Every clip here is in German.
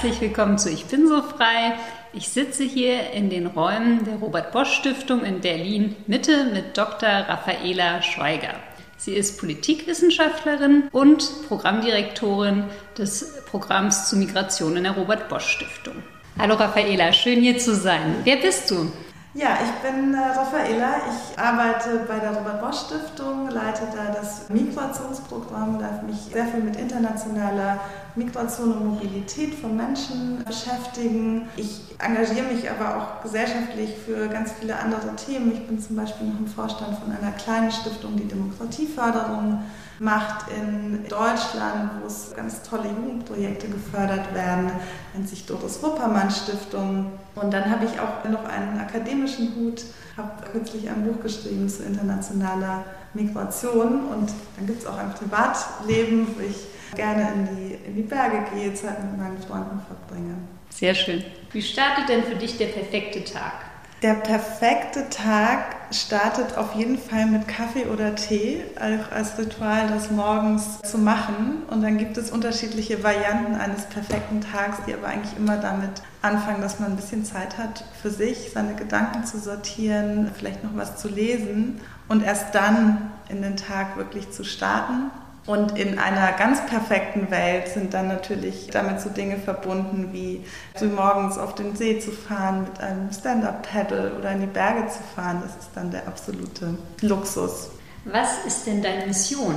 herzlich willkommen zu Ich bin so frei. Ich sitze hier in den Räumen der Robert Bosch Stiftung in Berlin Mitte mit Dr. Raffaela Schweiger. Sie ist Politikwissenschaftlerin und Programmdirektorin des Programms zu Migration in der Robert Bosch Stiftung. Hallo Raffaela, schön hier zu sein. Wer bist du? Ja, ich bin äh, Raffaela. Ich arbeite bei der Robert Bosch Stiftung, leite da das Migrationsprogramm, darf mich sehr viel mit internationaler Migration und Mobilität von Menschen beschäftigen. Ich engagiere mich aber auch gesellschaftlich für ganz viele andere Themen. Ich bin zum Beispiel noch im Vorstand von einer kleinen Stiftung, die Demokratieförderung macht in Deutschland, wo es ganz tolle Jugendprojekte gefördert werden, nennt sich Doris Wuppermann Stiftung. Und dann habe ich auch noch einen akademischen Hut, habe kürzlich ein Buch geschrieben zu internationaler Migration und dann gibt es auch ein Privatleben, wo ich gerne in die, in die Berge gehe, Zeit mit meinen Freunden verbringe. Sehr schön. Wie startet denn für dich der perfekte Tag? Der perfekte Tag startet auf jeden Fall mit Kaffee oder Tee, auch als Ritual, das morgens zu machen. Und dann gibt es unterschiedliche Varianten eines perfekten Tags, die aber eigentlich immer damit anfangen, dass man ein bisschen Zeit hat für sich, seine Gedanken zu sortieren, vielleicht noch was zu lesen und erst dann in den Tag wirklich zu starten. Und in einer ganz perfekten Welt sind dann natürlich damit so Dinge verbunden wie früh morgens auf den See zu fahren mit einem Stand-up-Paddle oder in die Berge zu fahren. Das ist dann der absolute Luxus. Was ist denn deine Mission?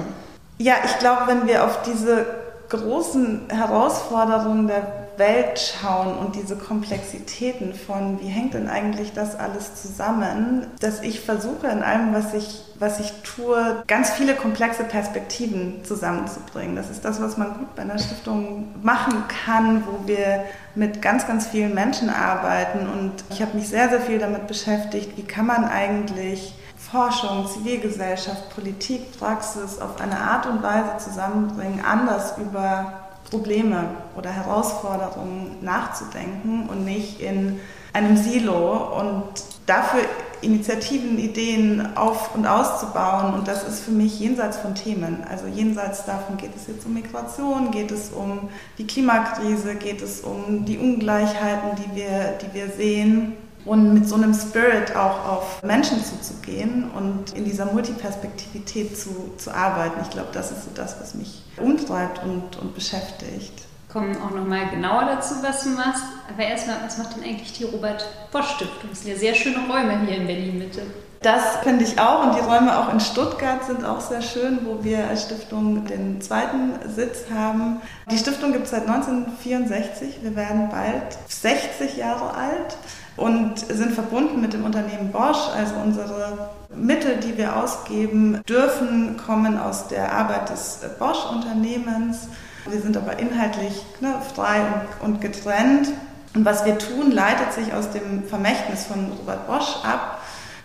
Ja, ich glaube, wenn wir auf diese großen Herausforderungen der Welt schauen und diese Komplexitäten von, wie hängt denn eigentlich das alles zusammen, dass ich versuche in allem, was ich, was ich tue, ganz viele komplexe Perspektiven zusammenzubringen. Das ist das, was man gut bei einer Stiftung machen kann, wo wir mit ganz, ganz vielen Menschen arbeiten. Und ich habe mich sehr, sehr viel damit beschäftigt, wie kann man eigentlich Forschung, Zivilgesellschaft, Politik, Praxis auf eine Art und Weise zusammenbringen, anders über Probleme oder Herausforderungen nachzudenken und nicht in einem Silo und dafür Initiativen, Ideen auf und auszubauen. Und das ist für mich jenseits von Themen. Also jenseits davon geht es jetzt um Migration, geht es um die Klimakrise, geht es um die Ungleichheiten, die wir, die wir sehen und mit so einem Spirit auch auf Menschen zuzugehen und in dieser Multiperspektivität zu, zu arbeiten. Ich glaube, das ist so das, was mich umtreibt und, und beschäftigt. Kommen auch nochmal genauer dazu, was du machst. Aber erstmal, was macht denn eigentlich die Robert Bosch Stiftung? Das sind ja sehr schöne Räume hier in Berlin-Mitte. Das finde ich auch und die Räume auch in Stuttgart sind auch sehr schön, wo wir als Stiftung den zweiten Sitz haben. Die Stiftung gibt es seit 1964. Wir werden bald 60 Jahre alt und sind verbunden mit dem Unternehmen Bosch. Also unsere Mittel, die wir ausgeben dürfen, kommen aus der Arbeit des Bosch-Unternehmens. Wir sind aber inhaltlich ne, frei und, getrennt. Und was wir tun, leitet sich aus dem Vermächtnis von Robert Bosch ab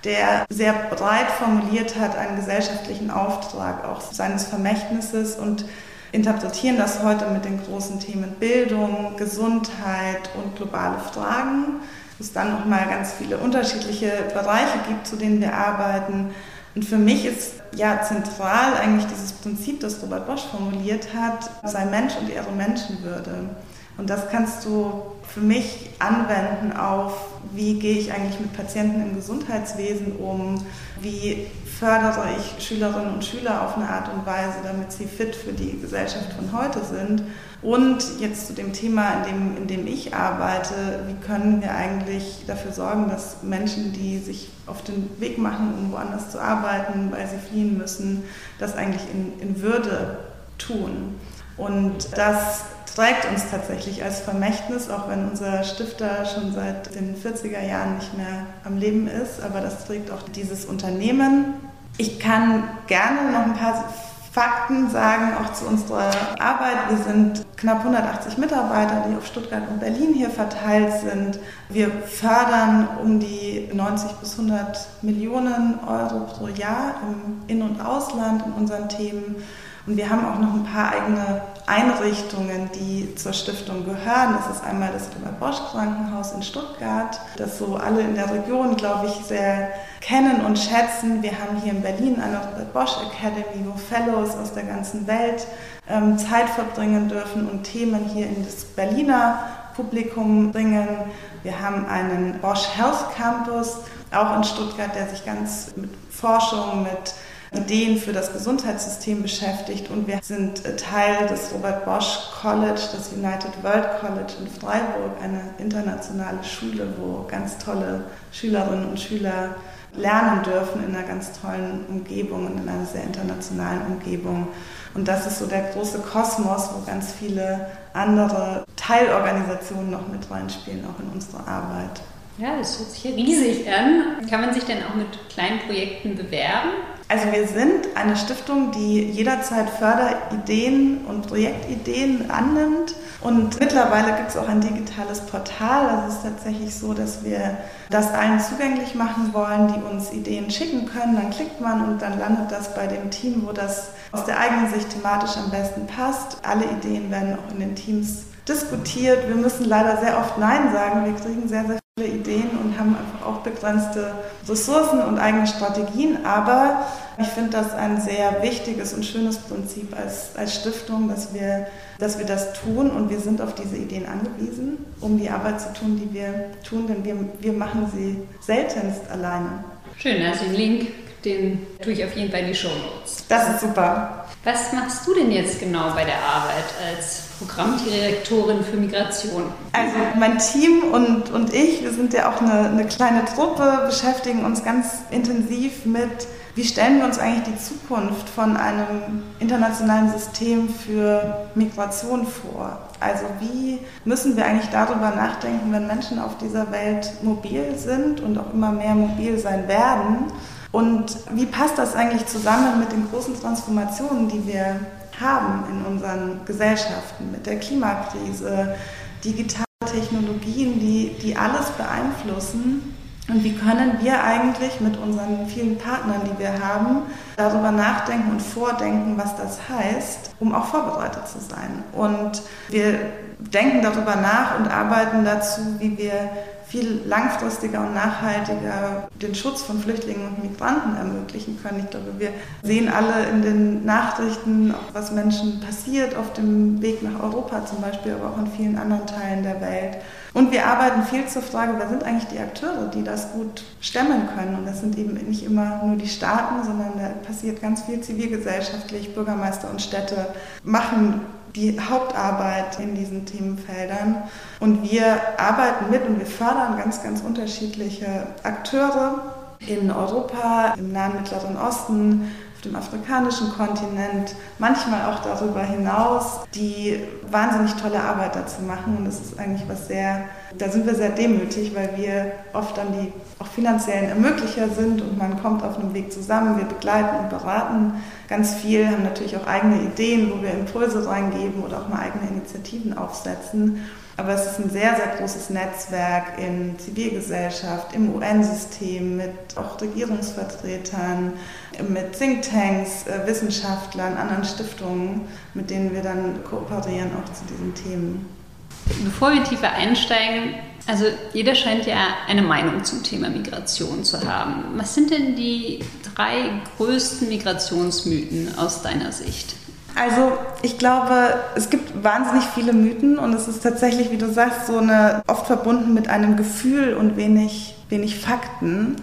der sehr breit formuliert hat einen gesellschaftlichen Auftrag auch seines Vermächtnisses und interpretieren das heute mit den großen Themen Bildung, Gesundheit und globale Fragen es dann nochmal ganz viele unterschiedliche Bereiche gibt, zu denen wir arbeiten. Und für mich ist ja zentral eigentlich dieses Prinzip, das Robert Bosch formuliert hat, sei Mensch und ihre Menschenwürde. Und das kannst du für mich anwenden auf, wie gehe ich eigentlich mit Patienten im Gesundheitswesen um, wie fördere ich Schülerinnen und Schüler auf eine Art und Weise, damit sie fit für die Gesellschaft von heute sind. Und jetzt zu dem Thema, in dem, in dem ich arbeite, wie können wir eigentlich dafür sorgen, dass Menschen, die sich auf den Weg machen, um woanders zu arbeiten, weil sie fliehen müssen, das eigentlich in, in Würde tun. Und das trägt uns tatsächlich als Vermächtnis, auch wenn unser Stifter schon seit den 40er Jahren nicht mehr am Leben ist, aber das trägt auch dieses Unternehmen. Ich kann gerne noch ein paar Fakten sagen, auch zu unserer Arbeit. Wir sind knapp 180 Mitarbeiter, die auf Stuttgart und Berlin hier verteilt sind. Wir fördern um die 90 bis 100 Millionen Euro pro Jahr im In- und Ausland in unseren Themen Und wir haben auch noch ein paar eigene Einrichtungen, die zur Stiftung gehören. Das ist einmal das Robert Bosch Krankenhaus in Stuttgart, das so alle in der Region, glaube ich, sehr kennen und schätzen. Wir haben hier in Berlin eine Robert Bosch Academy, wo Fellows aus der ganzen Welt ähm, Zeit verbringen dürfen und Themen hier in das Berliner Publikum bringen. Wir haben einen Bosch Health Campus, auch in Stuttgart, der sich ganz mit Forschung, mit Ideen für das Gesundheitssystem beschäftigt und wir sind Teil des Robert Bosch College, das United World College in Freiburg, eine internationale Schule, wo ganz tolle Schülerinnen und Schüler lernen dürfen in einer ganz tollen Umgebung und in einer sehr internationalen Umgebung. Und das ist so der große Kosmos, wo ganz viele andere Teilorganisationen noch mit reinspielen, auch in unsere Arbeit. Ja, das hört sich riesig an. Kann man sich denn auch mit kleinen Projekten bewerben? Also wir sind eine Stiftung, die jederzeit Förderideen und Projektideen annimmt. Und mittlerweile gibt es auch ein digitales Portal. Es ist tatsächlich so, dass wir das allen zugänglich machen wollen, die uns Ideen schicken können. Dann klickt man und dann landet das bei dem Team, wo das aus der eigenen Sicht thematisch am besten passt. Alle Ideen werden auch in den Teams diskutiert. Wir müssen leider sehr oft Nein sagen. Wir kriegen sehr, sehr viele Ideen und haben einfach auch begrenzte Ressourcen und eigene Strategien. Aber ich finde das ein sehr wichtiges und schönes Prinzip als, als Stiftung, dass wir, dass wir das tun und wir sind auf diese Ideen angewiesen, um die Arbeit zu tun, die wir tun, denn wir, wir machen sie seltenst alleine. Schön, also den Link, den tue ich auf jeden Fall in die Show Notes. Das ist super. Was machst du denn jetzt genau bei der Arbeit als Programmdirektorin für Migration? Also mein Team und, und ich, wir sind ja auch eine, eine kleine Truppe, beschäftigen uns ganz intensiv mit, wie stellen wir uns eigentlich die Zukunft von einem internationalen System für Migration vor? Also wie müssen wir eigentlich darüber nachdenken, wenn Menschen auf dieser Welt mobil sind und auch immer mehr mobil sein werden? Und wie passt das eigentlich zusammen mit den großen Transformationen, die wir haben in unseren Gesellschaften, mit der Klimakrise, digitale Technologien, die, die alles beeinflussen? Und wie können wir eigentlich mit unseren vielen Partnern, die wir haben, darüber nachdenken und vordenken, was das heißt, um auch vorbereitet zu sein? Und wir denken darüber nach und arbeiten dazu, wie wir viel langfristiger und nachhaltiger den Schutz von Flüchtlingen und Migranten ermöglichen können. Ich glaube, wir sehen alle in den Nachrichten, was Menschen passiert auf dem Weg nach Europa zum Beispiel, aber auch in vielen anderen Teilen der Welt. Und wir arbeiten viel zur Frage, wer sind eigentlich die Akteure, die das gut stemmen können. Und das sind eben nicht immer nur die Staaten, sondern da passiert ganz viel zivilgesellschaftlich. Bürgermeister und Städte machen die Hauptarbeit in diesen Themenfeldern. Und wir arbeiten mit und wir fördern ganz, ganz unterschiedliche Akteure in Europa, im Nahen Mittleren Osten, dem afrikanischen Kontinent, manchmal auch darüber hinaus, die wahnsinnig tolle Arbeit dazu machen. Und das ist eigentlich was sehr, da sind wir sehr demütig, weil wir oft dann die auch finanziellen Ermöglicher sind und man kommt auf einem Weg zusammen. Wir begleiten und beraten ganz viel, haben natürlich auch eigene Ideen, wo wir Impulse reingeben oder auch mal eigene Initiativen aufsetzen. Aber es ist ein sehr, sehr großes Netzwerk in Zivilgesellschaft, im UN-System, mit auch Regierungsvertretern, mit Thinktanks, äh, Wissenschaftlern, anderen Stiftungen, mit denen wir dann kooperieren auch zu diesen Themen. Bevor wir tiefer einsteigen, also jeder scheint ja eine Meinung zum Thema Migration zu haben. Was sind denn die drei größten Migrationsmythen aus deiner Sicht? Also ich glaube, es gibt wahnsinnig viele Mythen und es ist tatsächlich, wie du sagst, so eine oft verbunden mit einem Gefühl und wenig, wenig Fakten.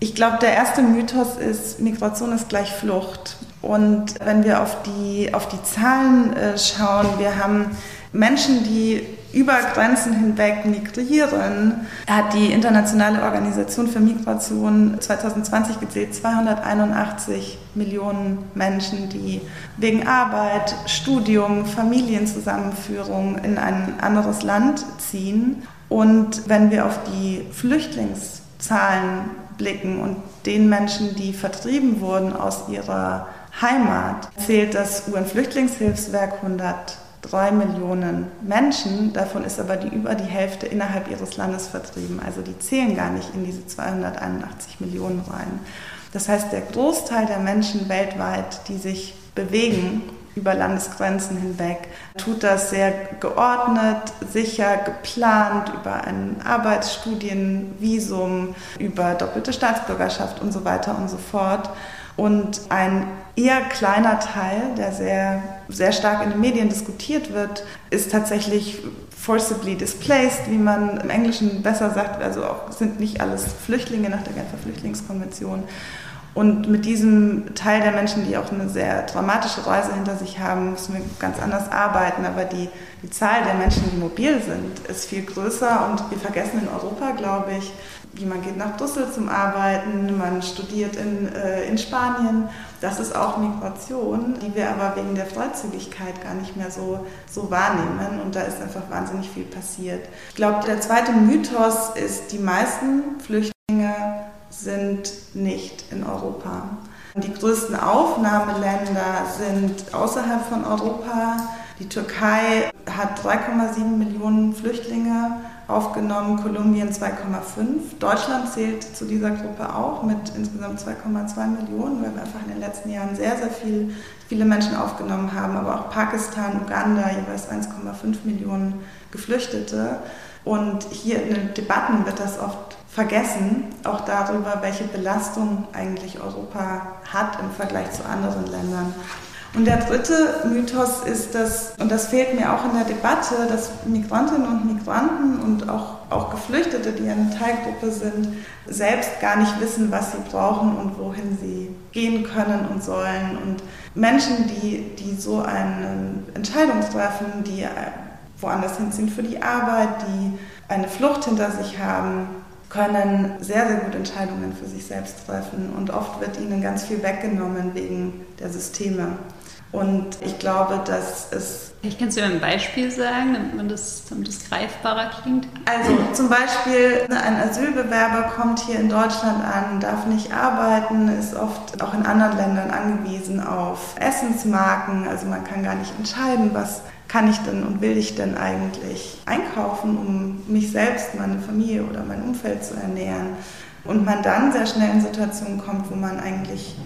Ich glaube, der erste Mythos ist, Migration ist gleich Flucht. Und wenn wir auf die, auf die Zahlen äh, schauen, wir haben Menschen, die über Grenzen hinweg migrieren, hat die Internationale Organisation für Migration 2020 gezählt 281 Millionen Menschen, die wegen Arbeit, Studium, Familienzusammenführung in ein anderes Land ziehen. Und wenn wir auf die Flüchtlingszahlen blicken und den Menschen, die vertrieben wurden aus ihrer Heimat, zählt das UN-Flüchtlingshilfswerk 100 drei Millionen Menschen, davon ist aber die über die Hälfte innerhalb ihres Landes vertrieben. Also die zählen gar nicht in diese 281 Millionen rein. Das heißt, der Großteil der Menschen weltweit, die sich bewegen, über Landesgrenzen hinweg, tut das sehr geordnet, sicher, geplant über ein Arbeitsstudienvisum, über doppelte Staatsbürgerschaft und so weiter und so fort. Und ein eher kleiner Teil, der sehr, sehr stark in den Medien diskutiert wird, ist tatsächlich forcibly displaced, wie man im Englischen besser sagt. Also auch, sind nicht alles Flüchtlinge nach der Genfer Flüchtlingskonvention. Und mit diesem Teil der Menschen, die auch eine sehr dramatische Reise hinter sich haben, müssen wir ganz anders arbeiten. Aber die, die Zahl der Menschen, die mobil sind, ist viel größer. Und wir vergessen in Europa, glaube ich, wie man geht nach Brüssel zum Arbeiten, man studiert in, äh, in Spanien. Das ist auch Migration, die wir aber wegen der Freizügigkeit gar nicht mehr so, so wahrnehmen. Und da ist einfach wahnsinnig viel passiert. Ich glaube, der zweite Mythos ist, die meisten Flüchtlinge sind nicht in Europa. Die größten Aufnahmeländer sind außerhalb von Europa. Die Türkei hat 3,7 Millionen Flüchtlinge aufgenommen, Kolumbien 2,5. Deutschland zählt zu dieser Gruppe auch mit insgesamt 2,2 Millionen, weil wir einfach in den letzten Jahren sehr, sehr viel, viele Menschen aufgenommen haben, aber auch Pakistan, Uganda, jeweils 1,5 Millionen Geflüchtete. Und hier in den Debatten wird das oft vergessen, auch darüber, welche Belastung eigentlich Europa hat im Vergleich zu anderen Ländern. Und der dritte Mythos ist, dass, und das fehlt mir auch in der Debatte, dass Migrantinnen und Migranten und auch, auch Geflüchtete, die eine Teilgruppe sind, selbst gar nicht wissen, was sie brauchen und wohin sie gehen können und sollen. Und Menschen, die, die so eine Entscheidung treffen, die woanders hinziehen für die Arbeit, die eine Flucht hinter sich haben, können sehr, sehr gut Entscheidungen für sich selbst treffen. Und oft wird ihnen ganz viel weggenommen wegen der Systeme. Und ich glaube, dass es. Vielleicht kannst du mir ein Beispiel sagen, damit, man das, damit das greifbarer klingt. Also zum Beispiel, ein Asylbewerber kommt hier in Deutschland an, darf nicht arbeiten, ist oft auch in anderen Ländern angewiesen auf Essensmarken. Also man kann gar nicht entscheiden, was kann ich denn und will ich denn eigentlich einkaufen, um mich selbst, meine Familie oder mein Umfeld zu ernähren. Und man dann sehr schnell in Situationen kommt, wo man eigentlich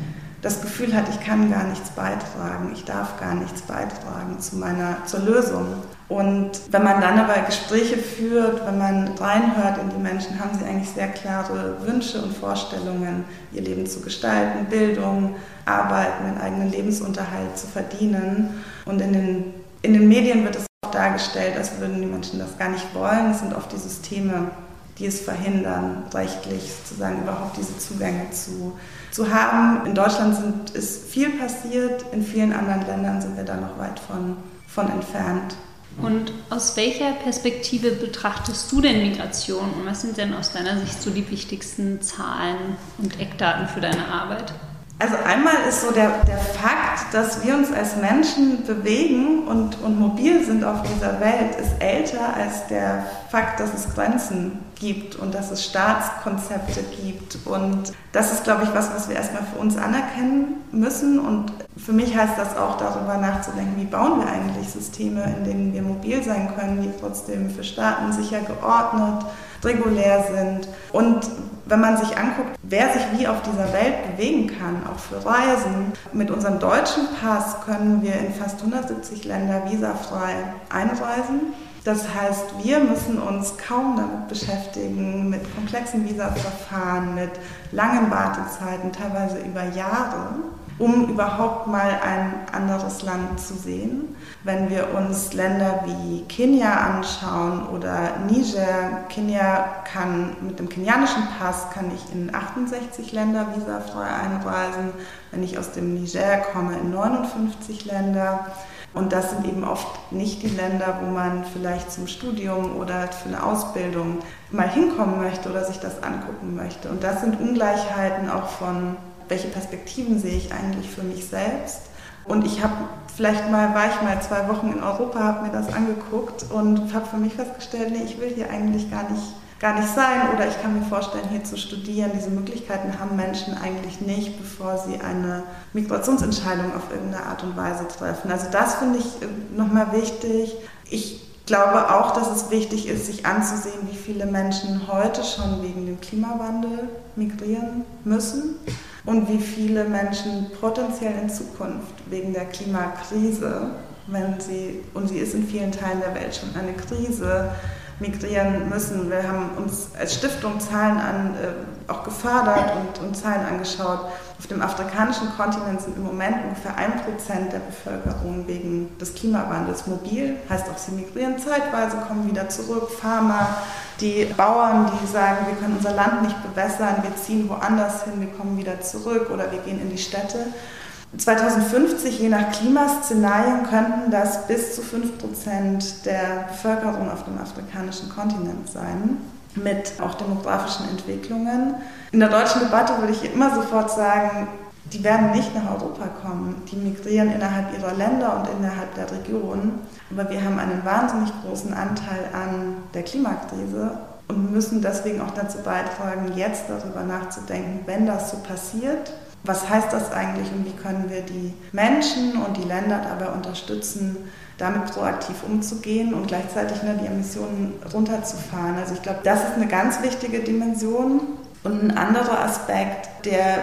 das Gefühl hat, ich kann gar nichts beitragen, ich darf gar nichts beitragen zu meiner, zur Lösung. Und wenn man dann aber Gespräche führt, wenn man reinhört in die Menschen, haben sie eigentlich sehr klare Wünsche und Vorstellungen, ihr Leben zu gestalten, Bildung, Arbeiten, einen eigenen Lebensunterhalt zu verdienen. Und in den, in den Medien wird es oft dargestellt, als würden die Menschen das gar nicht wollen. Es sind oft die Systeme, die es verhindern, rechtlich sozusagen überhaupt diese Zugänge zu, zu haben. In Deutschland sind, ist viel passiert, in vielen anderen Ländern sind wir da noch weit von, von entfernt. Und aus welcher Perspektive betrachtest du denn Migration und was sind denn aus deiner Sicht so die wichtigsten Zahlen und Eckdaten für deine Arbeit? Also einmal ist so der, der Fakt, dass wir uns als Menschen bewegen und, und mobil sind auf dieser Welt, ist älter als der Fakt, dass es Grenzen gibt und dass es Staatskonzepte gibt. Und das ist, glaube ich, was, was wir erstmal für uns anerkennen müssen. Und für mich heißt das auch darüber nachzudenken, wie bauen wir eigentlich Systeme, in denen wir mobil sein können, die trotzdem für Staaten sicher geordnet, regulär sind. Und wenn man sich anguckt, wer sich wie auf dieser Welt bewegen kann, auch für Reisen, mit unserem deutschen Pass können wir in fast 170 Länder visafrei einreisen. Das heißt, wir müssen uns kaum damit beschäftigen, mit komplexen Visaverfahren, mit langen Wartezeiten, teilweise über Jahre um überhaupt mal ein anderes Land zu sehen. Wenn wir uns Länder wie Kenia anschauen oder Niger, Kenia kann mit dem kenianischen Pass kann ich in 68 Länder visafrei einreisen, wenn ich aus dem Niger komme in 59 Länder. Und das sind eben oft nicht die Länder, wo man vielleicht zum Studium oder für eine Ausbildung mal hinkommen möchte oder sich das angucken möchte. Und das sind Ungleichheiten auch von welche Perspektiven sehe ich eigentlich für mich selbst. Und ich habe vielleicht mal, war ich mal zwei Wochen in Europa, habe mir das angeguckt und habe für mich festgestellt, nee, ich will hier eigentlich gar nicht, gar nicht sein oder ich kann mir vorstellen, hier zu studieren. Diese Möglichkeiten haben Menschen eigentlich nicht, bevor sie eine Migrationsentscheidung auf irgendeine Art und Weise treffen. Also das finde ich äh, nochmal wichtig. Ich glaube auch, dass es wichtig ist, sich anzusehen, wie viele Menschen heute schon wegen dem Klimawandel migrieren müssen. Und wie viele Menschen potenziell in Zukunft wegen der Klimakrise, wenn sie, und sie ist in vielen Teilen der Welt schon eine Krise, migrieren müssen. Wir haben uns als Stiftung Zahlen an, äh, auch gefördert und, und Zahlen angeschaut. Auf dem afrikanischen Kontinent sind im Moment ungefähr ein Prozent der Bevölkerung wegen des Klimawandels mobil. Heißt auch, sie migrieren zeitweise, kommen wieder zurück. Farmer, die Bauern, die sagen, wir können unser Land nicht bewässern, wir ziehen woanders hin, wir kommen wieder zurück oder wir gehen in die Städte. 2050, je nach Klimaszenarien, könnten das bis zu 5% der Bevölkerung auf dem afrikanischen Kontinent sein, mit auch demografischen Entwicklungen. In der deutschen Debatte würde ich immer sofort sagen, die werden nicht nach Europa kommen. Die migrieren innerhalb ihrer Länder und innerhalb der Region. Aber wir haben einen wahnsinnig großen Anteil an der Klimakrise und müssen deswegen auch dazu beitragen, jetzt darüber nachzudenken, wenn das so passiert, was heißt das eigentlich und wie können wir die Menschen und die Länder dabei unterstützen, damit proaktiv umzugehen und gleichzeitig ne, die Emissionen runterzufahren. Also ich glaube, das ist eine ganz wichtige Dimension. Und ein anderer Aspekt, der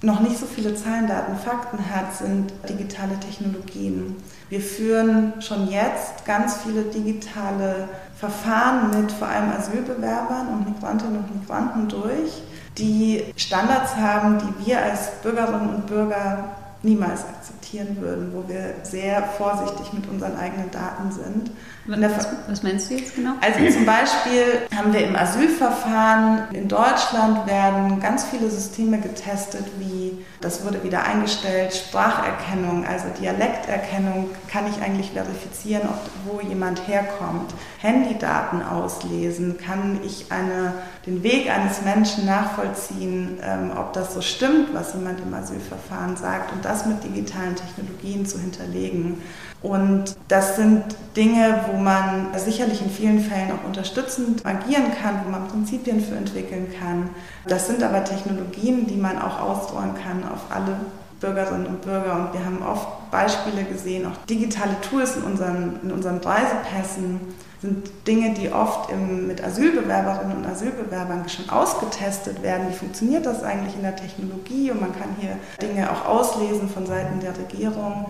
noch nicht so viele Zahlen, Daten, Fakten hat, sind digitale Technologien. Wir führen schon jetzt ganz viele digitale Verfahren mit vor allem Asylbewerbern und Migrantinnen und Migranten durch die Standards haben, die wir als Bürgerinnen und Bürger niemals akzeptieren würden, wo wir sehr vorsichtig mit unseren eigenen Daten sind. Was, was, meinst du jetzt genau? Also zum Beispiel haben wir im Asylverfahren in Deutschland werden ganz viele Systeme getestet, wie das wurde wieder eingestellt, Spracherkennung, also Dialekterkennung, kann ich eigentlich verifizieren, wo jemand herkommt. Handydaten auslesen, kann ich eine, den Weg eines Menschen nachvollziehen, ähm, ob das so stimmt, was jemand im Asylverfahren sagt und das mit digitalen Technologien zu hinterlegen. Und das sind Dinge, wo man sicherlich in vielen Fällen auch unterstützend agieren kann, wo man Prinzipien für entwickeln kann. Das sind aber Technologien, die man auch ausrollen kann auf alle Bürgerinnen und Bürger. Und wir haben oft Beispiele gesehen, auch digitale Tools in unseren, in unseren Reisepässen sind Dinge, die oft im, mit Asylbewerberinnen und Asylbewerbern schon ausgetestet werden. Wie funktioniert das eigentlich in der Technologie? Und man kann hier Dinge auch auslesen von Seiten der Regierung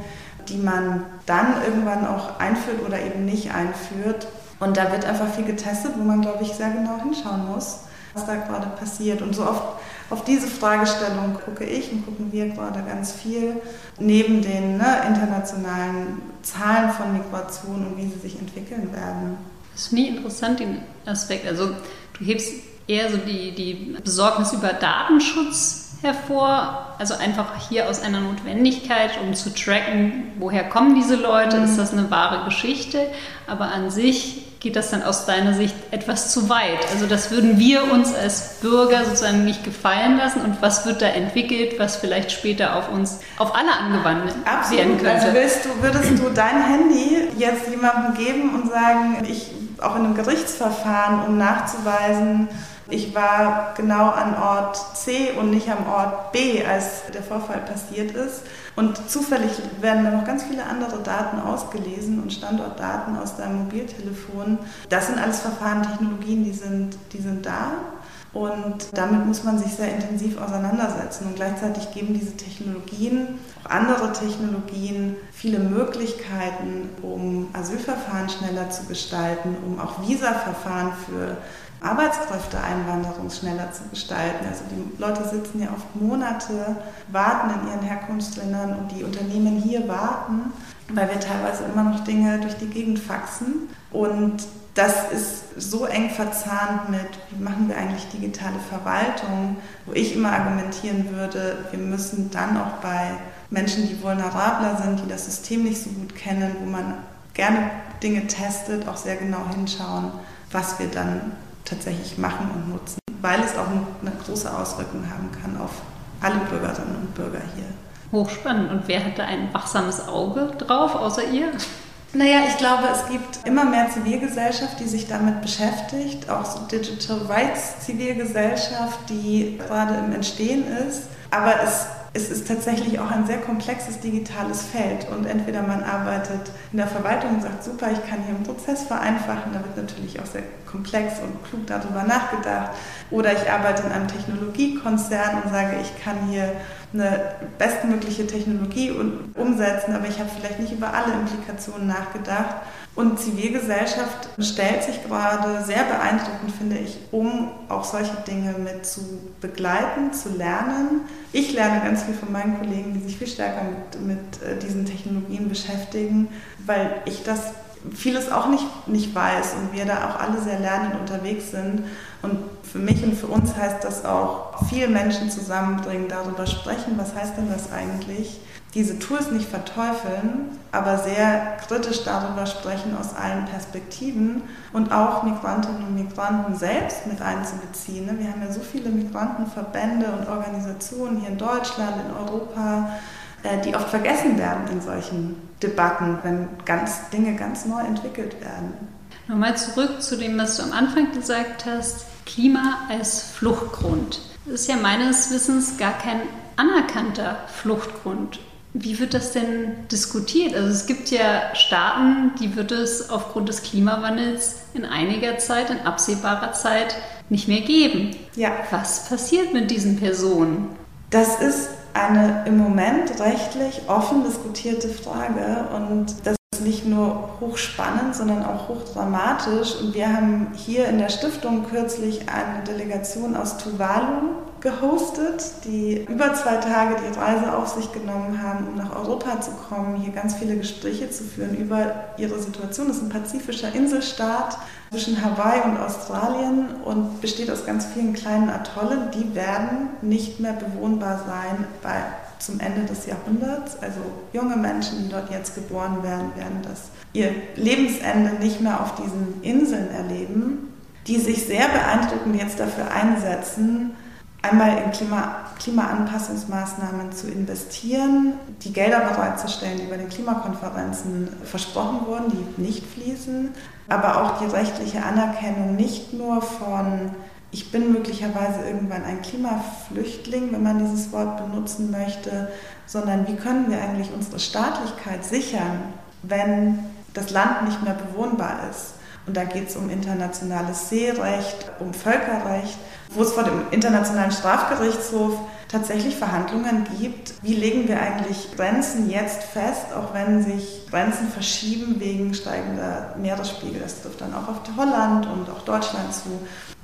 die man dann irgendwann auch einführt oder eben nicht einführt. Und da wird einfach viel getestet, wo man, glaube ich, sehr genau hinschauen muss, was da gerade passiert. Und so oft auf diese Fragestellung gucke ich und gucken wir gerade ganz viel, neben den ne, internationalen Zahlen von Migration und wie sie sich entwickeln werden. Das finde ich interessant, den Aspekt. Also du hebst eher so die, die Besorgnis über Datenschutz hervor, also einfach hier aus einer Notwendigkeit, um zu tracken, woher kommen diese Leute, mhm. ist das eine wahre Geschichte, aber an sich geht das dann aus deiner Sicht etwas zu weit. Also das würden wir uns als Bürger sozusagen nicht gefallen lassen und was wird da entwickelt, was vielleicht später auf uns, auf alle angewandt Absolut. werden könnte. Also willst du, würdest du dein Handy jetzt jemandem geben und sagen, ich auch in einem Gerichtsverfahren, um nachzuweisen, ich war genau an Ort C und nicht am Ort B, als der Vorfall passiert ist. Und zufällig werden dann noch ganz viele andere Daten ausgelesen und Standortdaten aus deinem Mobiltelefon. Das sind alles Verfahren, Technologien, die sind, die sind da. Und damit muss man sich sehr intensiv auseinandersetzen. Und gleichzeitig geben diese Technologien, auch andere Technologien, viele Möglichkeiten, um Asylverfahren schneller zu gestalten, um auch Visaverfahren für Arbeitskräfteeinwanderung schneller zu gestalten. Also die Leute sitzen ja oft Monate, warten in ihren Herkunftsländern und die Unternehmen hier warten, weil wir teilweise immer noch Dinge durch die Gegend faxen. Und das ist so eng verzahnt mit, wie machen wir eigentlich digitale Verwaltung, wo ich immer argumentieren würde, wir müssen dann auch bei Menschen, die vulnerabler sind, die das System nicht so gut kennen, wo man gerne Dinge testet, auch sehr genau hinschauen, was wir dann tatsächlich machen und nutzen, weil es auch eine große Auswirkung haben kann auf alle Bürgerinnen und Bürger hier. Hochspannend. Und wer hat da ein wachsames Auge drauf, außer ihr? Naja, ich glaube, es gibt immer mehr Zivilgesellschaft, die sich damit beschäftigt, auch so Digital Rights Zivilgesellschaft, die gerade im Entstehen ist. Aber es es ist tatsächlich auch ein sehr komplexes digitales Feld und entweder man arbeitet in der Verwaltung und sagt, super, ich kann hier einen Prozess vereinfachen, da wird natürlich auch sehr komplex und klug darüber nachgedacht, oder ich arbeite in einem Technologiekonzern und sage, ich kann hier eine bestmögliche Technologie umsetzen, aber ich habe vielleicht nicht über alle Implikationen nachgedacht. Und Zivilgesellschaft stellt sich gerade sehr beeindruckend, finde ich, um auch solche Dinge mit zu begleiten, zu lernen. Ich lerne ganz viel von meinen Kollegen, die sich viel stärker mit, mit äh, diesen Technologien beschäftigen, weil ich das vieles auch nicht, nicht weiß und wir da auch alle sehr lernend unterwegs sind. Und für mich und für uns heißt das auch, viele Menschen zusammenbringen, darüber sprechen, was heißt denn das eigentlich? Diese Tools nicht verteufeln, aber sehr kritisch darüber sprechen aus allen Perspektiven und auch Migrantinnen und Migranten selbst mit einzubeziehen. Ne? Wir haben ja so viele Migrantenverbände und Organisationen hier in Deutschland, in Europa, die oft vergessen werden in solchen Debatten, wenn ganz Dinge ganz neu entwickelt werden. Nochmal zurück zu dem, was du am Anfang gesagt hast, Klima als Fluchtgrund. Das ist ja meines Wissens gar kein anerkannter Fluchtgrund. Wie wird das denn diskutiert? Also es gibt ja Staaten, die wird es aufgrund des Klimawandels in einiger Zeit, in absehbarer Zeit nicht mehr geben. Ja. Was passiert mit diesen Personen? Das ist eine im Moment rechtlich offen diskutierte Frage und das ist nicht nur hochspannend, sondern auch hochdramatisch. Und wir haben hier in der Stiftung kürzlich eine Delegation aus Tuvalu gehostet, die über zwei Tage die Reise auf sich genommen haben, um nach Europa zu kommen, hier ganz viele Gespräche zu führen über ihre Situation. Das ist ein pazifischer Inselstaat zwischen Hawaii und Australien und besteht aus ganz vielen kleinen Atollen. Die werden nicht mehr bewohnbar sein bei, zum Ende des Jahrhunderts. Also junge Menschen, die dort jetzt geboren werden, werden das ihr Lebensende nicht mehr auf diesen Inseln erleben, die sich sehr beeindruckend jetzt dafür einsetzen, einmal in Klima, Klimaanpassungsmaßnahmen zu investieren, die Gelder bereitzustellen, die bei den Klimakonferenzen versprochen wurden, die nicht fließen, aber auch die rechtliche Anerkennung nicht nur von ich bin möglicherweise irgendwann ein Klimaflüchtling, wenn man dieses Wort benutzen möchte, sondern wie können wir eigentlich unsere Staatlichkeit sichern, wenn das Land nicht mehr bewohnbar ist. Und da geht es um internationales Seerecht, um Völkerrecht, wo es vor dem Internationalen Strafgerichtshof tatsächlich Verhandlungen gibt, wie legen wir eigentlich Grenzen jetzt fest, auch wenn sich Grenzen verschieben wegen steigender Meeresspiegel. Das trifft dann auch auf Holland und auch Deutschland zu.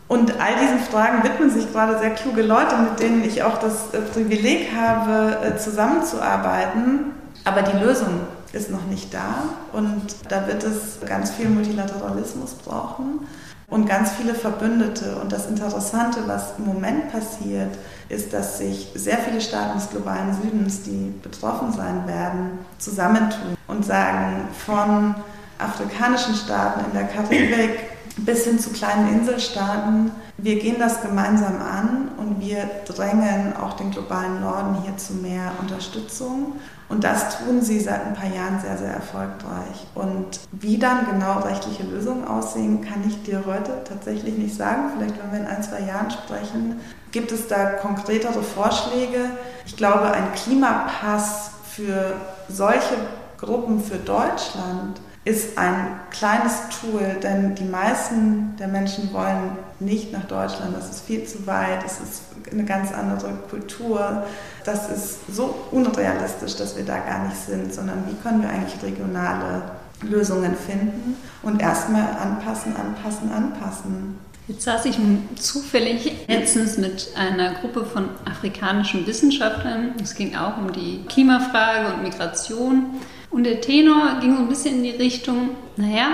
Und all diesen Fragen widmen sich gerade sehr kluge Leute, mit denen ich auch das äh, Privileg habe, äh, zusammenzuarbeiten. Aber die Lösung ist noch nicht da und da wird es ganz viel Multilateralismus brauchen und ganz viele Verbündete. Und das Interessante, was im Moment passiert, ist, dass sich sehr viele Staaten des globalen Südens, die betroffen sein werden, zusammentun und sagen, von afrikanischen Staaten in der Karibik bis hin zu kleinen Inselstaaten, wir gehen das gemeinsam an und wir drängen auch den globalen Norden hier zu mehr Unterstützung. Und das tun sie seit ein paar Jahren sehr, sehr erfolgreich. Und wie dann genau rechtliche Lösungen aussehen, kann ich dir heute tatsächlich nicht sagen. Vielleicht, wenn wir in ein, zwei Jahren sprechen, gibt es da konkretere Vorschläge. Ich glaube, ein Klimapass für solche Gruppen für Deutschland ist ein kleines Tool, denn die meisten der Menschen wollen nicht nach Deutschland. Das ist viel zu weit, es ist eine ganz andere Kultur. Das ist so unrealistisch, dass wir da gar nicht sind, sondern wie können wir eigentlich regionale Lösungen finden und erstmal anpassen, anpassen, anpassen. Jetzt saß ich zufällig letztens mit einer Gruppe von afrikanischen Wissenschaftlern. Es ging auch um die Klimafrage und Migration. Und der Tenor ging so ein bisschen in die Richtung, naja,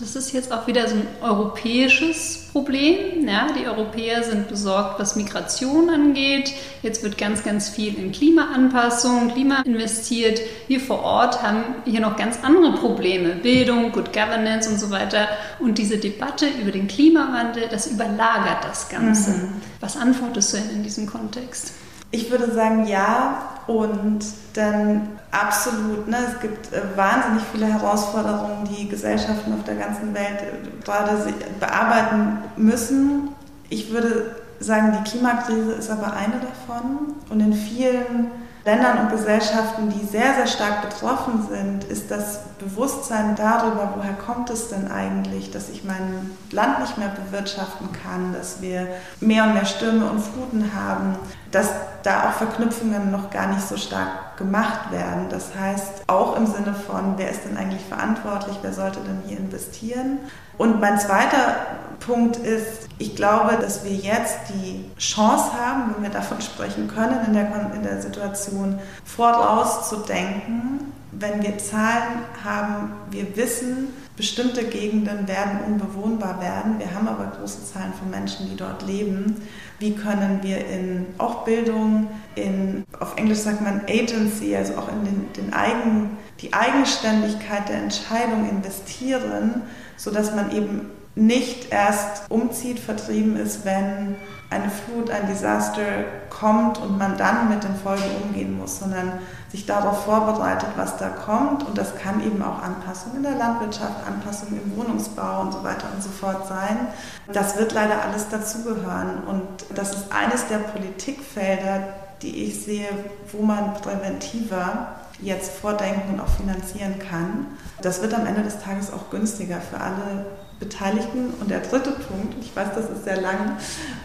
das ist jetzt auch wieder so ein europäisches Problem. Ja, die Europäer sind besorgt, was Migration angeht. Jetzt wird ganz, ganz viel in Klimaanpassung, Klima investiert. Wir vor Ort haben hier noch ganz andere Probleme. Bildung, Good Governance und so weiter. Und diese Debatte über den Klimawandel, das überlagert das Ganze. Mhm. Was antwortest du denn in diesem Kontext? Ich würde sagen ja und dann absolut. Ne, es gibt äh, wahnsinnig viele Herausforderungen, die Gesellschaften auf der ganzen Welt äh, gerade bearbeiten müssen. Ich würde sagen, die Klimakrise ist aber eine davon und in vielen Ländern und Gesellschaften, die sehr, sehr stark betroffen sind, ist das Bewusstsein darüber, woher kommt es denn eigentlich, dass ich mein Land nicht mehr bewirtschaften kann, dass wir mehr und mehr Stürme und Fluten haben, dass da auch Verknüpfungen noch gar nicht so stark gemacht werden. Das heißt, auch im Sinne von, wer ist denn eigentlich verantwortlich, wer sollte denn hier investieren? Und mein zweiter Punkt ist, ich glaube, dass wir jetzt die Chance haben, wenn wir davon sprechen können, in der, in der Situation vorauszudenken, wenn wir Zahlen haben, wir wissen, bestimmte Gegenden werden unbewohnbar werden. Wir haben aber große Zahlen von Menschen, die dort leben. Wie können wir in auch Bildung, in, auf Englisch sagt man Agency, also auch in den, den Eigen, die Eigenständigkeit der Entscheidung investieren, sodass man eben nicht erst umzieht, vertrieben ist, wenn eine Flut, ein Desaster kommt und man dann mit den Folgen umgehen muss, sondern sich darauf vorbereitet, was da kommt. Und das kann eben auch Anpassung in der Landwirtschaft, Anpassung im Wohnungsbau und so weiter und so fort sein. Das wird leider alles dazugehören. Und das ist eines der Politikfelder, die ich sehe, wo man präventiver jetzt vordenken und auch finanzieren kann. Das wird am Ende des Tages auch günstiger für alle Beteiligten. Und der dritte Punkt, ich weiß, das ist sehr lang,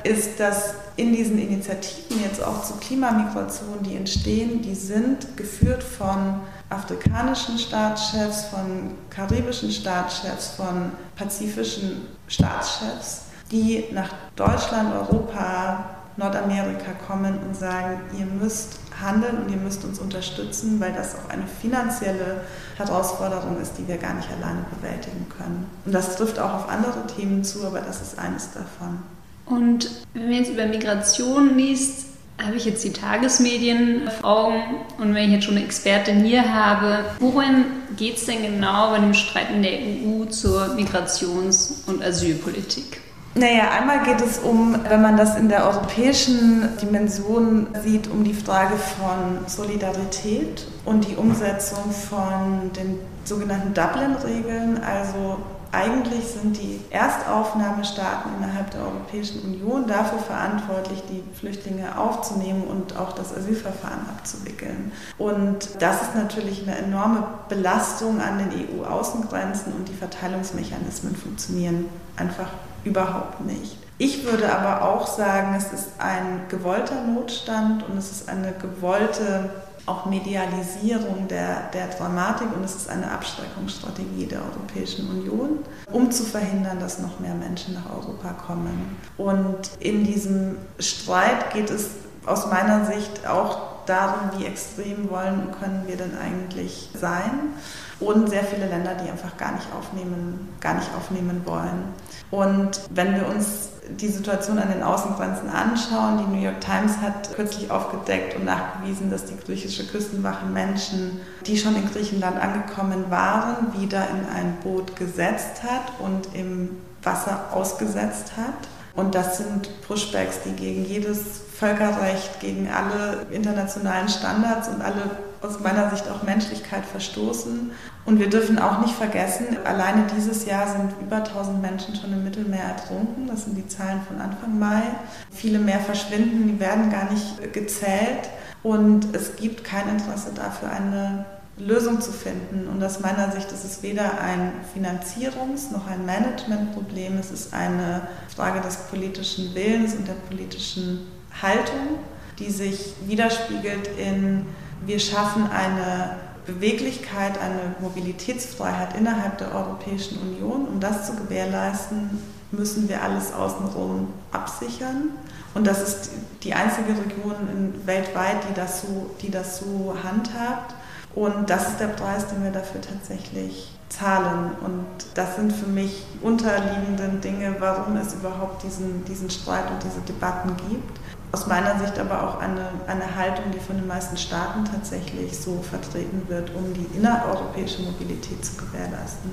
ist, dass in diesen Initiativen jetzt auch zu Klimamigration, die entstehen, die sind geführt von afrikanischen Staatschefs, von karibischen Staatschefs, von pazifischen Staatschefs, die nach Deutschland, Europa, Nordamerika kommen und sagen, ihr müsst handeln und ihr müsst uns unterstützen, weil das auch eine finanzielle Herausforderung ist, die wir gar nicht alleine bewältigen können. Und das trifft auch auf andere Themen zu, aber das ist eines davon. Und wenn man jetzt über Migration liest, habe ich jetzt die Tagesmedien auf Augen und wenn ich jetzt schon eine Expertin hier habe, worin geht es denn genau bei dem Streit in der EU zur Migrations- und Asylpolitik? Naja, einmal geht es um, wenn man das in der europäischen Dimension sieht, um die Frage von Solidarität und die Umsetzung von den sogenannten Dublin-Regeln. Also eigentlich sind die Erstaufnahmestaaten innerhalb der Europäischen Union dafür verantwortlich, die Flüchtlinge aufzunehmen und auch das Asylverfahren abzuwickeln. Und das ist natürlich eine enorme Belastung an den EU-Außengrenzen und die Verteilungsmechanismen funktionieren einfach überhaupt nicht. Ich würde aber auch sagen, es ist ein gewollter Notstand und es ist eine gewollte auch Medialisierung der, der Dramatik und es ist eine Abschreckungsstrategie der Europäischen Union, um zu verhindern, dass noch mehr Menschen nach Europa kommen. Und in diesem Streit geht es aus meiner Sicht auch darum, wie extrem wollen und können wir denn eigentlich sein und sehr viele Länder, die einfach gar nicht aufnehmen, gar nicht aufnehmen wollen. Und wenn wir uns die Situation an den Außengrenzen anschauen, die New York Times hat kürzlich aufgedeckt und nachgewiesen, dass die griechische Küstenwache Menschen, die schon in Griechenland angekommen waren, wieder in ein Boot gesetzt hat und im Wasser ausgesetzt hat. Und das sind Pushbacks, die gegen jedes Völkerrecht, gegen alle internationalen Standards und alle aus meiner Sicht auch Menschlichkeit verstoßen. Und wir dürfen auch nicht vergessen, alleine dieses Jahr sind über 1000 Menschen schon im Mittelmeer ertrunken. Das sind die Zahlen von Anfang Mai. Viele mehr verschwinden, die werden gar nicht gezählt. Und es gibt kein Interesse dafür, eine Lösung zu finden. Und aus meiner Sicht ist es weder ein Finanzierungs- noch ein Managementproblem. Es ist eine Frage des politischen Willens und der politischen Haltung, die sich widerspiegelt in, wir schaffen eine Beweglichkeit, eine Mobilitätsfreiheit innerhalb der Europäischen Union. Um das zu gewährleisten, müssen wir alles außenrum absichern. Und das ist die einzige Region weltweit, die das so, die das so handhabt. Und das ist der Preis, den wir dafür tatsächlich zahlen. Und das sind für mich unterliegende Dinge, warum es überhaupt diesen, diesen Streit und diese Debatten gibt. Aus meiner Sicht aber auch eine, eine Haltung, die von den meisten Staaten tatsächlich so vertreten wird, um die innereuropäische Mobilität zu gewährleisten.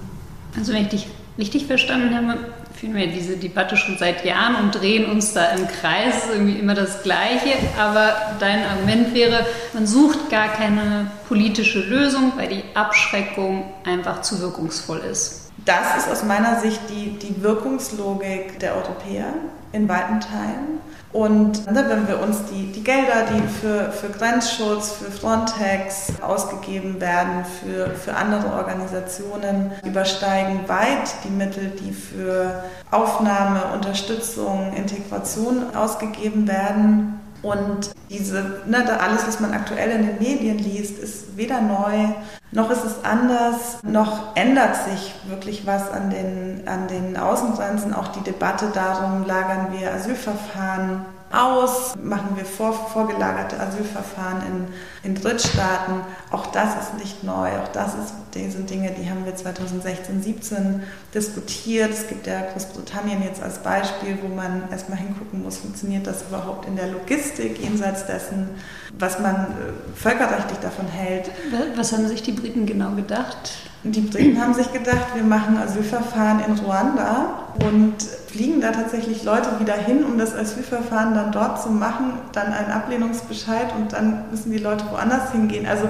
Also wenn ich dich richtig verstanden habe, führen wir diese Debatte schon seit Jahren und drehen uns da im Kreis, irgendwie immer das Gleiche. Aber dein Argument wäre, man sucht gar keine politische Lösung, weil die Abschreckung einfach zu wirkungsvoll ist. Das ist aus meiner Sicht die, die Wirkungslogik der Europäer. in weiten Teilen. Und ne, wenn wir uns die, die Gelder, die für, für Grenzschutz, für Frontex ausgegeben werden, für, für andere Organisationen, übersteigen weit die Mittel, die für Aufnahme, Unterstützung, Integration ausgegeben werden. Und diese, ne, alles, was man aktuell in den Medien liest, ist weder neu, noch ist es anders, noch ändert sich wirklich was an den, an den Außengrenzen. Auch die Debatte darum, lagern wir Asylverfahren aus, machen wir vor, vorgelagerte Asylverfahren in, in Drittstaaten. Auch das ist nicht neu. Auch das ist, sind Dinge, die haben wir 2016, 17 diskutiert. Es gibt ja Großbritannien jetzt als Beispiel, wo man erstmal hingucken muss, funktioniert das überhaupt in der Logistik, jenseits dessen, was man äh, völkerrechtlich davon hält. Was haben sich die Briten genau gedacht? Die Briten haben sich gedacht, wir machen Asylverfahren in Ruanda und fliegen da tatsächlich Leute wieder hin, um das Asylverfahren dann dort zu machen, dann einen Ablehnungsbescheid und dann müssen die Leute woanders hingehen. Also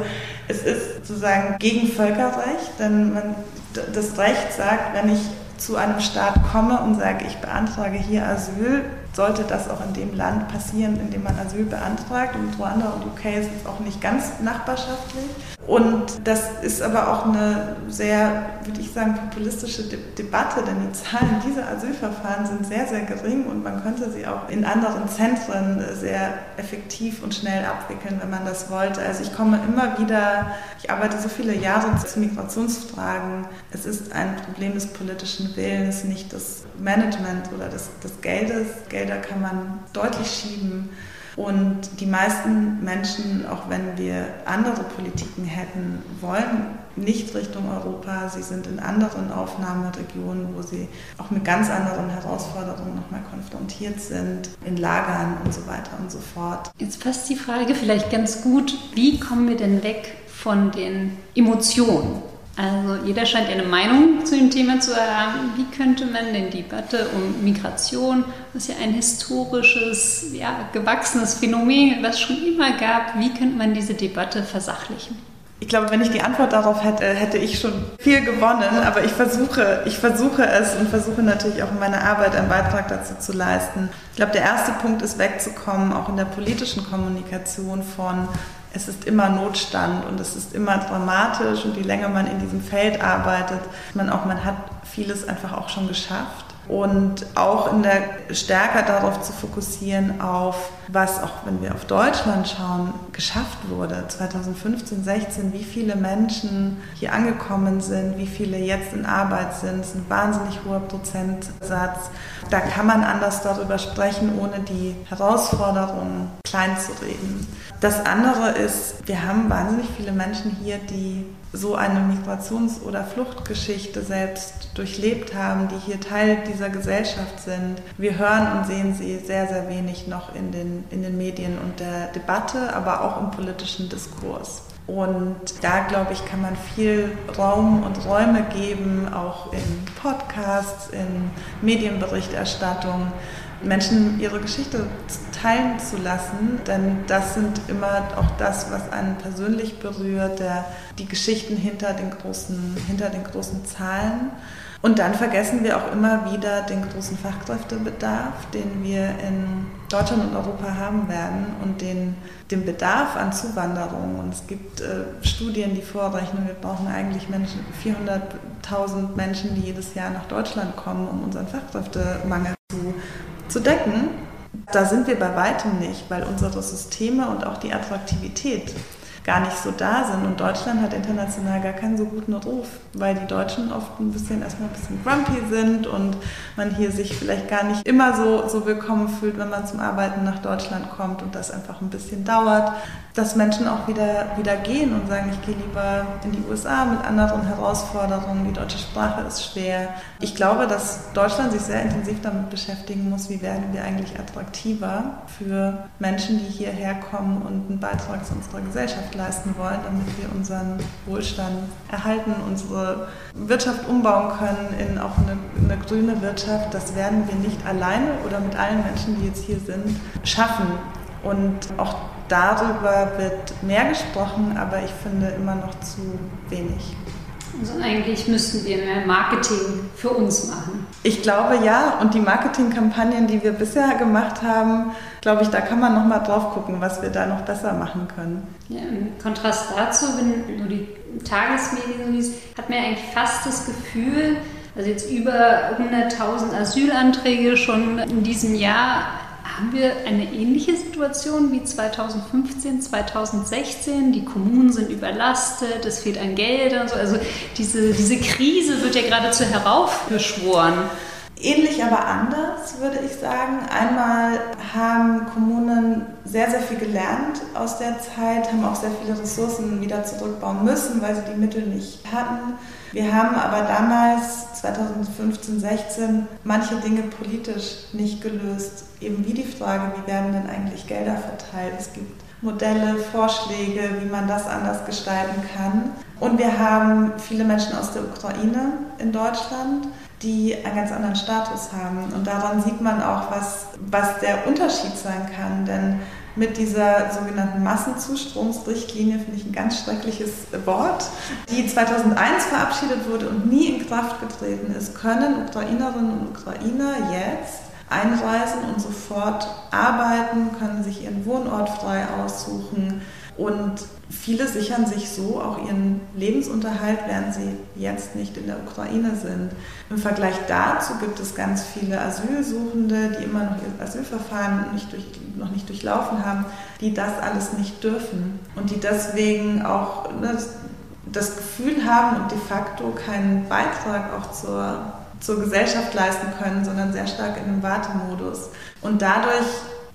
es ist sozusagen gegen Völkerrecht, denn man, das Recht sagt, wenn ich zu einem Staat komme und sage, ich beantrage hier Asyl, sollte das auch in dem Land passieren, in dem man Asyl beantragt. Und Ruanda und UK ist es auch nicht ganz nachbarschaftlich. Und das ist aber auch eine sehr, würde ich sagen, populistische De Debatte, denn die Zahlen dieser Asylverfahren sind sehr, sehr gering und man könnte sie auch in anderen Zentren sehr effektiv und schnell abwickeln, wenn man das wollte. Also ich komme immer wieder, ich arbeite so viele Jahre zu Migrationsfragen. Es ist ein Problem des politischen Willens, nicht des Management oder des, des Geldes. Gelder kann man deutlich schieben. Und die meisten Menschen, auch wenn wir andere Politiken hätten, wollen nicht Richtung Europa. Sie sind in anderen Aufnahmeregionen, wo sie auch mit ganz anderen Herausforderungen nochmal konfrontiert sind, in Lagern und so weiter und so fort. Jetzt passt die Frage vielleicht ganz gut, wie kommen wir denn weg von den Emotionen? Also jeder scheint eine Meinung zu dem Thema zu haben. Wie könnte man denn die Debatte um Migration, was ja ein historisches, ja, gewachsenes Phänomen, was es schon immer gab, wie könnte man diese Debatte versachlichen? Ich glaube, wenn ich die Antwort darauf hätte, hätte ich schon viel gewonnen. Aber ich versuche, ich versuche es und versuche natürlich auch in meiner Arbeit einen Beitrag dazu zu leisten. Ich glaube, der erste Punkt ist wegzukommen, auch in der politischen Kommunikation von es ist immer Notstand und es ist immer dramatisch und je länger man in diesem Feld arbeitet, man auch, man hat vieles einfach auch schon geschafft und auch in der stärker darauf zu fokussieren auf was auch wenn wir auf Deutschland schauen geschafft wurde. 2015 16 wie viele Menschen hier angekommen sind wie viele jetzt in Arbeit sind. Das ist ein wahnsinnig hoher Prozentsatz. Da kann man anders darüber sprechen ohne die Herausforderungen klein zu reden das andere ist wir haben wahnsinnig viele Menschen hier die so eine Migrations- oder Fluchtgeschichte selbst durchlebt haben, die hier Teil dieser Gesellschaft sind. Wir hören und sehen sie sehr, sehr wenig noch in den, in den Medien und der Debatte, aber auch im politischen Diskurs. Und da, glaube ich, kann man viel Raum und Räume geben, auch in Podcasts, in Medienberichterstattung, Menschen ihre Geschichte teilen zu lassen, denn das sind immer auch das, was einen persönlich berührt, der, die Geschichten hinter den, großen, hinter den großen Zahlen. Und dann vergessen wir auch immer wieder den großen Fachkräftebedarf, den wir in Deutschland und Europa haben werden und den, den Bedarf an Zuwanderung. Und es gibt äh, Studien, die vorrechnen, wir brauchen eigentlich 400.000 Menschen, die jedes Jahr nach Deutschland kommen, um unseren Fachkräftemangel zu decken, da sind wir bei weitem nicht, weil unsere Systeme und auch die Attraktivität gar nicht so da sind. Und Deutschland hat international gar keinen so guten Ruf, weil die Deutschen oft ein bisschen erstmal ein bisschen grumpy sind und man hier sich vielleicht gar nicht immer so, so willkommen fühlt, wenn man zum Arbeiten nach Deutschland kommt und das einfach ein bisschen dauert dass Menschen auch wieder, wieder gehen und sagen, ich gehe lieber in die USA mit anderen Herausforderungen, die deutsche Sprache ist schwer. Ich glaube, dass Deutschland sich sehr intensiv damit beschäftigen muss, wie werden wir eigentlich attraktiver für Menschen, die hierher kommen und einen Beitrag zu unserer Gesellschaft leisten wollen, damit wir unseren Wohlstand erhalten, unsere Wirtschaft umbauen können in auch eine, eine grüne Wirtschaft. Das werden wir nicht alleine oder mit allen Menschen, die jetzt hier sind, schaffen. Und auch darüber wird mehr gesprochen, aber ich finde immer noch zu wenig. Also eigentlich müssten wir mehr Marketing für uns machen. Ich glaube ja. Und die Marketingkampagnen, die wir bisher gemacht haben, glaube ich, da kann man noch mal drauf gucken, was wir da noch besser machen können. Ja, Im Kontrast dazu, wenn du die Tagesmedien liest, hat mir eigentlich fast das Gefühl, also jetzt über 100.000 Asylanträge schon in diesem Jahr haben wir eine ähnliche Situation wie 2015, 2016? Die Kommunen sind überlastet, es fehlt an Geld und so. Also diese, diese Krise wird ja geradezu heraufbeschworen. Ähnlich, aber anders, würde ich sagen. Einmal haben Kommunen sehr, sehr viel gelernt aus der Zeit, haben auch sehr viele Ressourcen wieder zurückbauen müssen, weil sie die Mittel nicht hatten. Wir haben aber damals, 2015, 16, manche Dinge politisch nicht gelöst. Eben wie die Frage, wie werden denn eigentlich Gelder verteilt? Es gibt Modelle, Vorschläge, wie man das anders gestalten kann. Und wir haben viele Menschen aus der Ukraine in Deutschland, die einen ganz anderen Status haben. Und daran sieht man auch, was, was der Unterschied sein kann. Denn mit dieser sogenannten Massenzustromsrichtlinie, finde ich ein ganz schreckliches Wort, die 2001 verabschiedet wurde und nie in Kraft getreten ist, können Ukrainerinnen und Ukrainer jetzt einreisen und sofort arbeiten, können sich ihren Wohnort frei aussuchen, und viele sichern sich so auch ihren Lebensunterhalt, während sie jetzt nicht in der Ukraine sind. Im Vergleich dazu gibt es ganz viele Asylsuchende, die immer noch ihr Asylverfahren nicht durch, noch nicht durchlaufen haben, die das alles nicht dürfen und die deswegen auch ne, das Gefühl haben und de facto keinen Beitrag auch zur, zur Gesellschaft leisten können, sondern sehr stark in einem Wartemodus. Und dadurch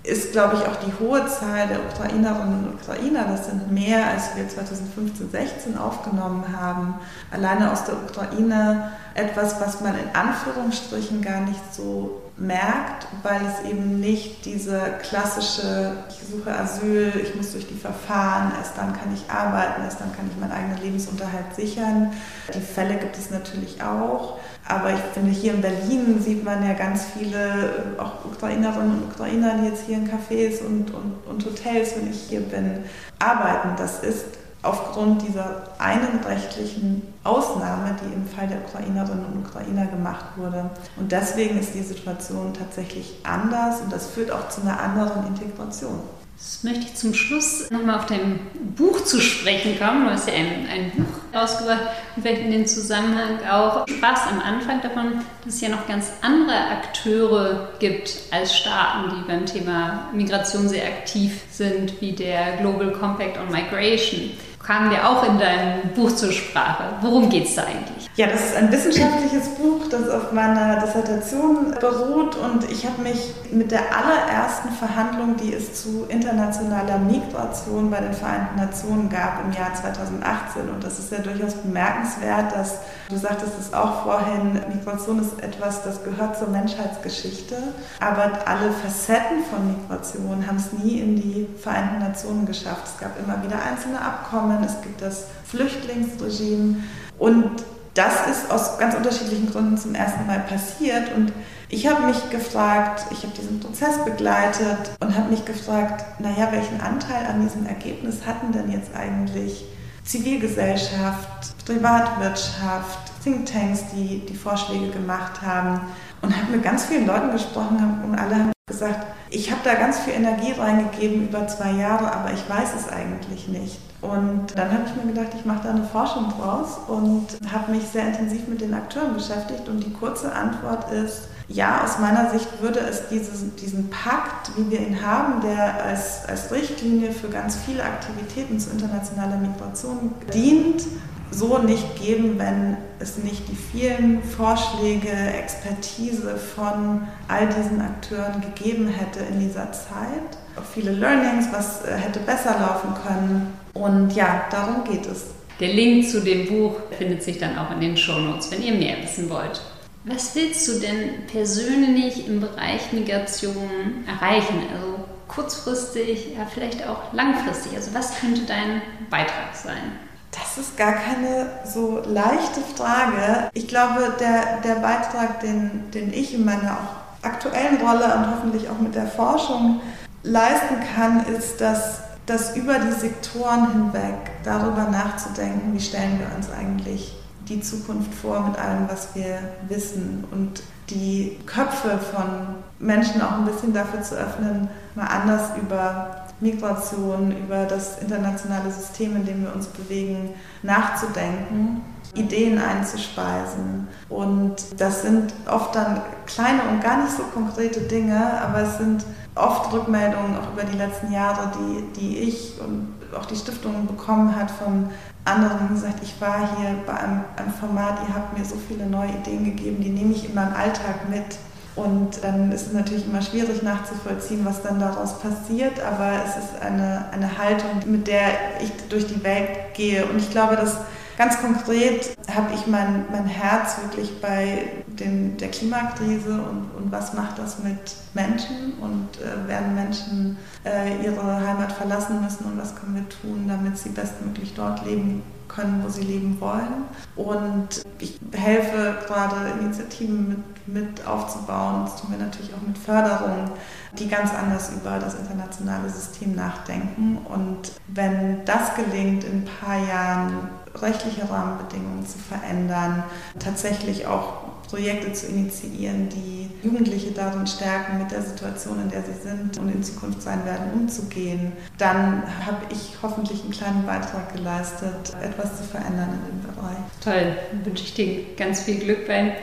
ist, glaube ich, auch die hohe Zahl der Ukrainerinnen und Ukrainer, das sind mehr, als wir 2015, 16 aufgenommen haben, alleine aus der Ukraine etwas, was man in Anführungsstrichen gar nicht so merkt, weil es eben nicht diese klassische, ich suche Asyl, ich muss durch die Verfahren, erst dann kann ich arbeiten, erst dann kann ich meinen eigenen Lebensunterhalt sichern. Die Fälle gibt es natürlich auch. Aber ich finde, hier in Berlin sieht man ja ganz viele, auch Ukrainerinnen und Ukrainer, die jetzt hier in Cafés und, und, und Hotels, wenn ich hier bin, arbeiten. Das ist aufgrund dieser einen rechtlichen Ausnahme, die im Fall der Ukrainerinnen und Ukrainer gemacht wurde. Und deswegen ist die Situation tatsächlich anders und das führt auch zu einer anderen Integration. Das möchte ich zum Schluss nochmal auf dein Buch zu sprechen kommen. Du hast ja ein, ein Buch rausgebracht und vielleicht in dem Zusammenhang auch Spaß am Anfang davon, dass es ja noch ganz andere Akteure gibt als Staaten, die beim Thema Migration sehr aktiv sind, wie der Global Compact on Migration kamen wir auch in deinem Buch zur Sprache. Worum geht es da eigentlich? Ja, das ist ein wissenschaftliches Buch, das auf meiner Dissertation beruht. Und ich habe mich mit der allerersten Verhandlung, die es zu internationaler Migration bei den Vereinten Nationen gab im Jahr 2018 und das ist ja durchaus bemerkenswert, dass du sagtest es auch vorhin, Migration ist etwas, das gehört zur Menschheitsgeschichte, aber alle Facetten von Migration haben es nie in die Vereinten Nationen geschafft. Es gab immer wieder einzelne Abkommen, es gibt das Flüchtlingsregime. Und das ist aus ganz unterschiedlichen Gründen zum ersten Mal passiert. Und ich habe mich gefragt, ich habe diesen Prozess begleitet und habe mich gefragt, naja, welchen Anteil an diesem Ergebnis hatten denn jetzt eigentlich Zivilgesellschaft, Privatwirtschaft, Thinktanks, die die Vorschläge gemacht haben? Und habe mit ganz vielen Leuten gesprochen und alle haben gesagt, ich habe da ganz viel Energie reingegeben über zwei Jahre, aber ich weiß es eigentlich nicht. Und dann habe ich mir gedacht, ich mache da eine Forschung draus und habe mich sehr intensiv mit den Akteuren beschäftigt. Und die kurze Antwort ist, ja, aus meiner Sicht würde es dieses, diesen Pakt, wie wir ihn haben, der als, als Richtlinie für ganz viele Aktivitäten zu internationaler Migration dient, so nicht geben, wenn es nicht die vielen Vorschläge, Expertise von all diesen Akteuren gegeben hätte in dieser Zeit. Auch viele Learnings, was äh, hätte besser laufen können. Und ja, darum geht es. Der Link zu dem Buch findet sich dann auch in den Shownotes, wenn ihr mehr wissen wollt. Was willst du denn persönlich im Bereich Migration erreichen? Also kurzfristig, ja vielleicht auch langfristig. Also was könnte dein Beitrag sein? Das ist gar keine so leichte Frage. Ich glaube, der, der Beitrag, den, den ich in meiner auch aktuellen Rolle und hoffentlich auch mit der Forschung leisten kann, ist, dass, dass über die Sektoren hinweg darüber nachzudenken, wie stellen wir uns eigentlich die Zukunft vor mit allem, was wir wissen und die Köpfe von Menschen auch ein bisschen dafür zu öffnen, mal anders über Migration, über das internationale System, in dem wir uns bewegen, nachzudenken, Ideen einzuspeisen. Und das sind oft dann kleine und gar nicht so konkrete Dinge, aber es sind oft Rückmeldungen auch über die letzten Jahre, die, die ich und auch die Stiftung bekommen hat von anderen, die gesagt, ich war hier bei einem, einem Format, ihr habt mir so viele neue Ideen gegeben, die nehme ich in meinem Alltag mit. Und dann ist es natürlich immer schwierig nachzuvollziehen, was dann daraus passiert, aber es ist eine, eine Haltung, mit der ich durch die Welt gehe. Und ich glaube, dass ganz konkret habe ich mein, mein Herz wirklich bei den, der Klimakrise und, und was macht das mit Menschen und äh, werden Menschen äh, ihre Heimat verlassen müssen und was können wir tun, damit sie bestmöglich dort leben können, wo sie leben wollen. Und ich helfe gerade Initiativen mit, mit aufzubauen. Das tun wir natürlich auch mit Förderung, die ganz anders über das internationale System nachdenken. Und wenn das gelingt, in ein paar Jahren rechtliche Rahmenbedingungen zu verändern, tatsächlich auch Projekte zu initiieren, die Jugendliche darin stärken, mit der Situation, in der sie sind und in Zukunft sein werden, umzugehen, dann habe ich hoffentlich einen kleinen Beitrag geleistet, etwas zu verändern in dem Bereich. Toll, dann wünsche ich dir ganz viel Glück bei.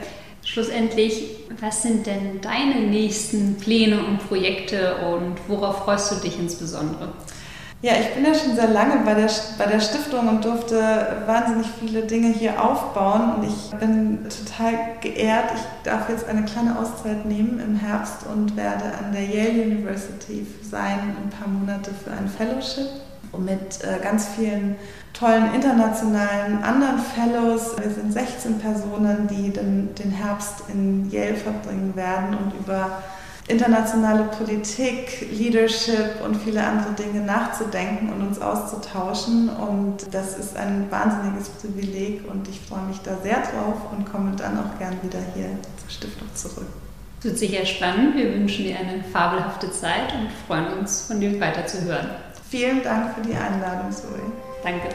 Schlussendlich, was sind denn deine nächsten Pläne und Projekte und worauf freust du dich insbesondere? Ja, ich bin ja schon sehr lange bei der, bei der Stiftung und durfte wahnsinnig viele Dinge hier aufbauen. Und ich bin total geehrt. Ich darf jetzt eine kleine Auszeit nehmen im Herbst und werde an der Yale University sein, ein paar Monate für ein Fellowship mit äh, ganz vielen tollen internationalen anderen Fellows. Wir sind 16 Personen, die den, den Herbst in Yale verbringen werden und über internationale Politik, Leadership und viele andere Dinge nachzudenken und uns auszutauschen. Und das ist ein wahnsinniges Privileg und ich freue mich da sehr drauf und komme dann auch gern wieder hier zur Stiftung zurück. Es wird sicher spannend. Wir wünschen dir eine fabelhafte Zeit und freuen uns, von dir weiter zu hören. Vielen Dank für die Einladung, Zoe. Danke.